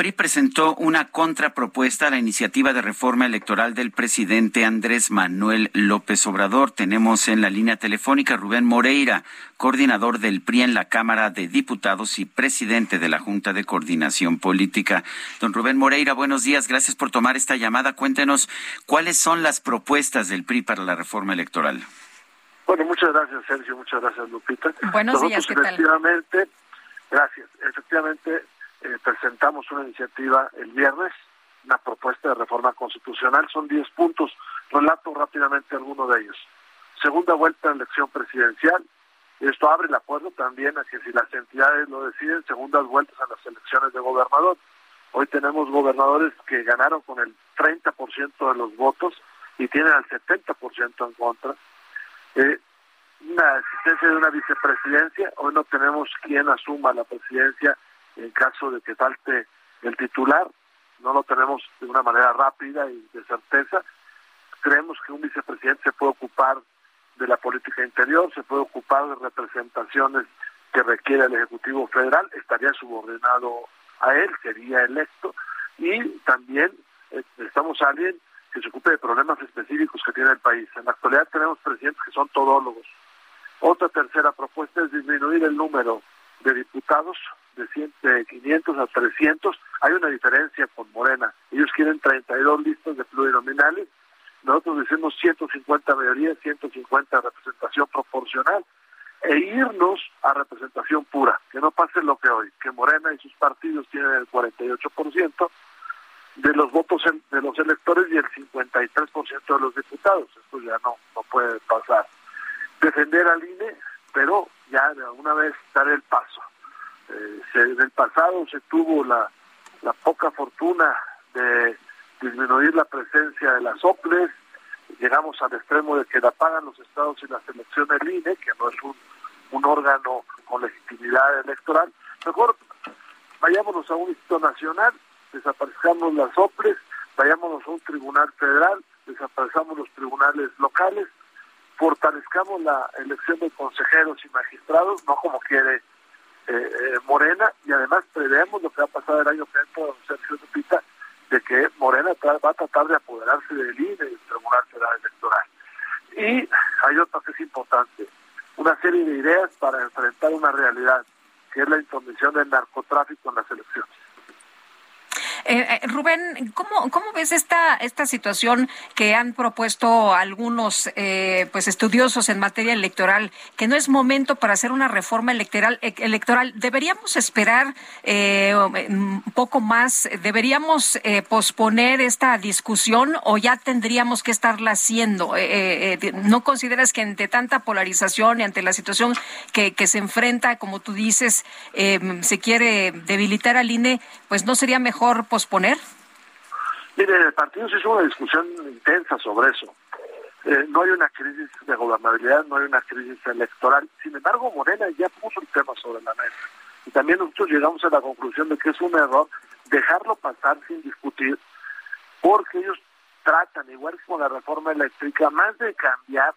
PRI presentó una contrapropuesta a la iniciativa de reforma electoral del presidente Andrés Manuel López Obrador. Tenemos en la línea telefónica Rubén Moreira, coordinador del PRI en la Cámara de Diputados y presidente de la Junta de Coordinación Política. Don Rubén Moreira, buenos días. Gracias por tomar esta llamada. Cuéntenos cuáles son las propuestas del PRI para la reforma electoral. Bueno, muchas gracias, Sergio. Muchas gracias, Lupita. Buenos días, ¿qué efectivamente, Gracias. Efectivamente, eh, presentamos una iniciativa el viernes, una propuesta de reforma constitucional, son 10 puntos, relato rápidamente alguno de ellos. Segunda vuelta de elección presidencial, esto abre el acuerdo también a si las entidades lo deciden, segundas vueltas a las elecciones de gobernador. Hoy tenemos gobernadores que ganaron con el 30% de los votos y tienen al 70% en contra. Eh, una existencia de una vicepresidencia, hoy no tenemos quien asuma la presidencia en caso de que falte el titular, no lo tenemos de una manera rápida y de certeza. Creemos que un vicepresidente se puede ocupar de la política interior, se puede ocupar de representaciones que requiere el Ejecutivo Federal, estaría subordinado a él, sería electo, y también eh, estamos alguien que se ocupe de problemas específicos que tiene el país. En la actualidad tenemos presidentes que son todólogos. Otra tercera propuesta es disminuir el número de diputados de, 100, de 500 a 300. Hay una diferencia con Morena. Ellos quieren 32 listas de plurinominales. Nosotros decimos 150 mayoría, 150 representación proporcional e irnos a representación pura, que no pase lo que hoy, que Morena y sus partidos tienen el 48% de los votos de los electores y el 53% de los diputados. Esto ya no, no puede pasar. Defender al INE, pero ya de alguna vez dar el paso. Eh, en el pasado se tuvo la, la poca fortuna de disminuir la presencia de las OPLES, llegamos al extremo de que la pagan los estados y la selección del INE, que no es un, un órgano con legitimidad electoral. Mejor vayámonos a un instituto nacional, desaparezcamos las OPLES, vayámonos a un tribunal federal, desaparezcamos los tribunales locales, fortalezcamos la elección de consejeros y magistrados, no como quiere eh, eh, Morena, y además preveemos lo que va a pasar el año que entra, don Sergio Lupita, de que Morena va a tratar de apoderarse del INE, del Tribunal Federal Electoral. Y hay otra que es importante, una serie de ideas para enfrentar una realidad, que es la intromisión del narcotráfico en las elecciones. Eh, eh, Rubén, ¿cómo, ¿cómo ves esta, esta situación que han propuesto algunos eh, pues estudiosos en materia electoral, que no es momento para hacer una reforma electoral? electoral? ¿Deberíamos esperar un poco más? ¿Deberíamos posponer esta discusión o ya tendríamos que estarla haciendo? ¿No consideras que ante tanta polarización y ante la situación que, que se enfrenta, como tú dices, se quiere debilitar al INE, pues no sería mejor posponer? Mire, el partido se hizo una discusión intensa sobre eso. Eh, no hay una crisis de gobernabilidad, no hay una crisis electoral. Sin embargo, Morena ya puso el tema sobre la mesa. Y también nosotros llegamos a la conclusión de que es un error dejarlo pasar sin discutir, porque ellos tratan, igual que con la reforma eléctrica, más de cambiar,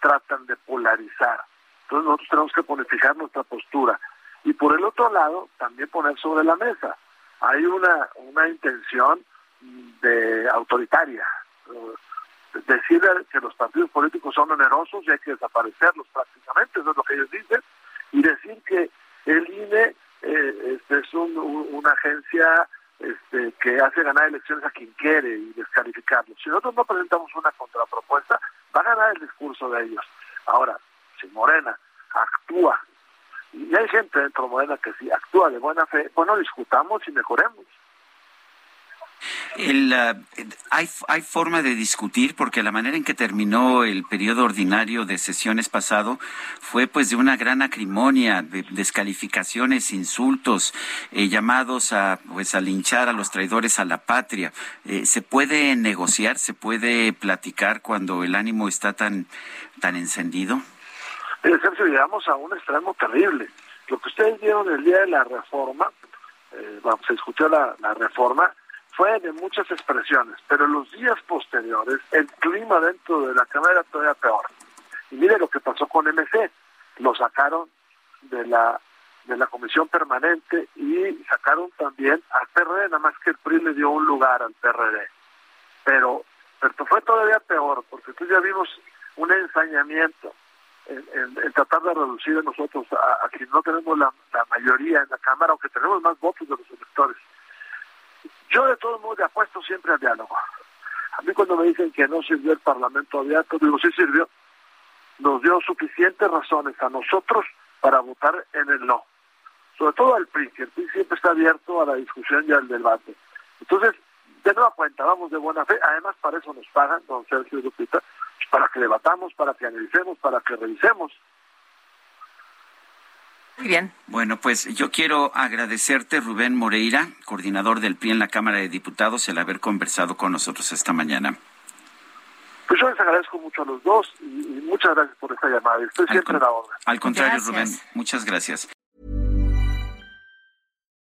tratan de polarizar. Entonces nosotros tenemos que bonificar nuestra postura. Y por el otro lado, también poner sobre la mesa hay una, una intención de autoritaria. Decir que los partidos políticos son onerosos y hay que desaparecerlos prácticamente, eso es lo que ellos dicen, y decir que el INE eh, este, es una agencia este, que hace ganar elecciones a quien quiere y descalificarlos. Si nosotros no presentamos una contrapropuesta, va a ganar el discurso de ellos. Ahora, si Morena actúa y hay gente dentro de Morena que si actúa de buena fe, bueno, discutamos y mejoremos. El, uh, hay, hay forma de discutir porque la manera en que terminó el periodo ordinario de sesiones pasado fue pues de una gran acrimonia, de descalificaciones, insultos, eh, llamados a pues a linchar a los traidores a la patria. Eh, ¿Se puede negociar, se puede platicar cuando el ánimo está tan, tan encendido? Sergio, llegamos a un extremo terrible. Lo que ustedes vieron el día de la reforma, eh, se escuchó la, la reforma, fue de muchas expresiones, pero en los días posteriores el clima dentro de la Cámara era todavía peor. Y mire lo que pasó con MC, lo sacaron de la de la comisión permanente y sacaron también al PRD, nada más que el PRI le dio un lugar al PRD. Pero, pero fue todavía peor, porque entonces ya vimos un ensañamiento en, tratar de reducir a nosotros a, a quien no tenemos la, mayoría en la Cámara, aunque tenemos más votos de los electores. Yo de todos modos apuesto siempre al diálogo. A mí cuando me dicen que no sirvió el Parlamento abierto, digo, sí sirvió. Nos dio suficientes razones a nosotros para votar en el no. Sobre todo al PRI, que el PRI siempre está abierto a la discusión y al debate. Entonces, de nueva cuenta, vamos de buena fe. Además, para eso nos pagan, don Sergio Lupita, para que debatamos, para que analicemos, para que revisemos. Muy bien. Bueno, pues yo quiero agradecerte, Rubén Moreira, coordinador del PRI en la Cámara de Diputados, el haber conversado con nosotros esta mañana. Pues yo les agradezco mucho a los dos y, muchas gracias por esta llamada. Estoy siempre a la orden. Al contrario, Rubén, muchas gracias.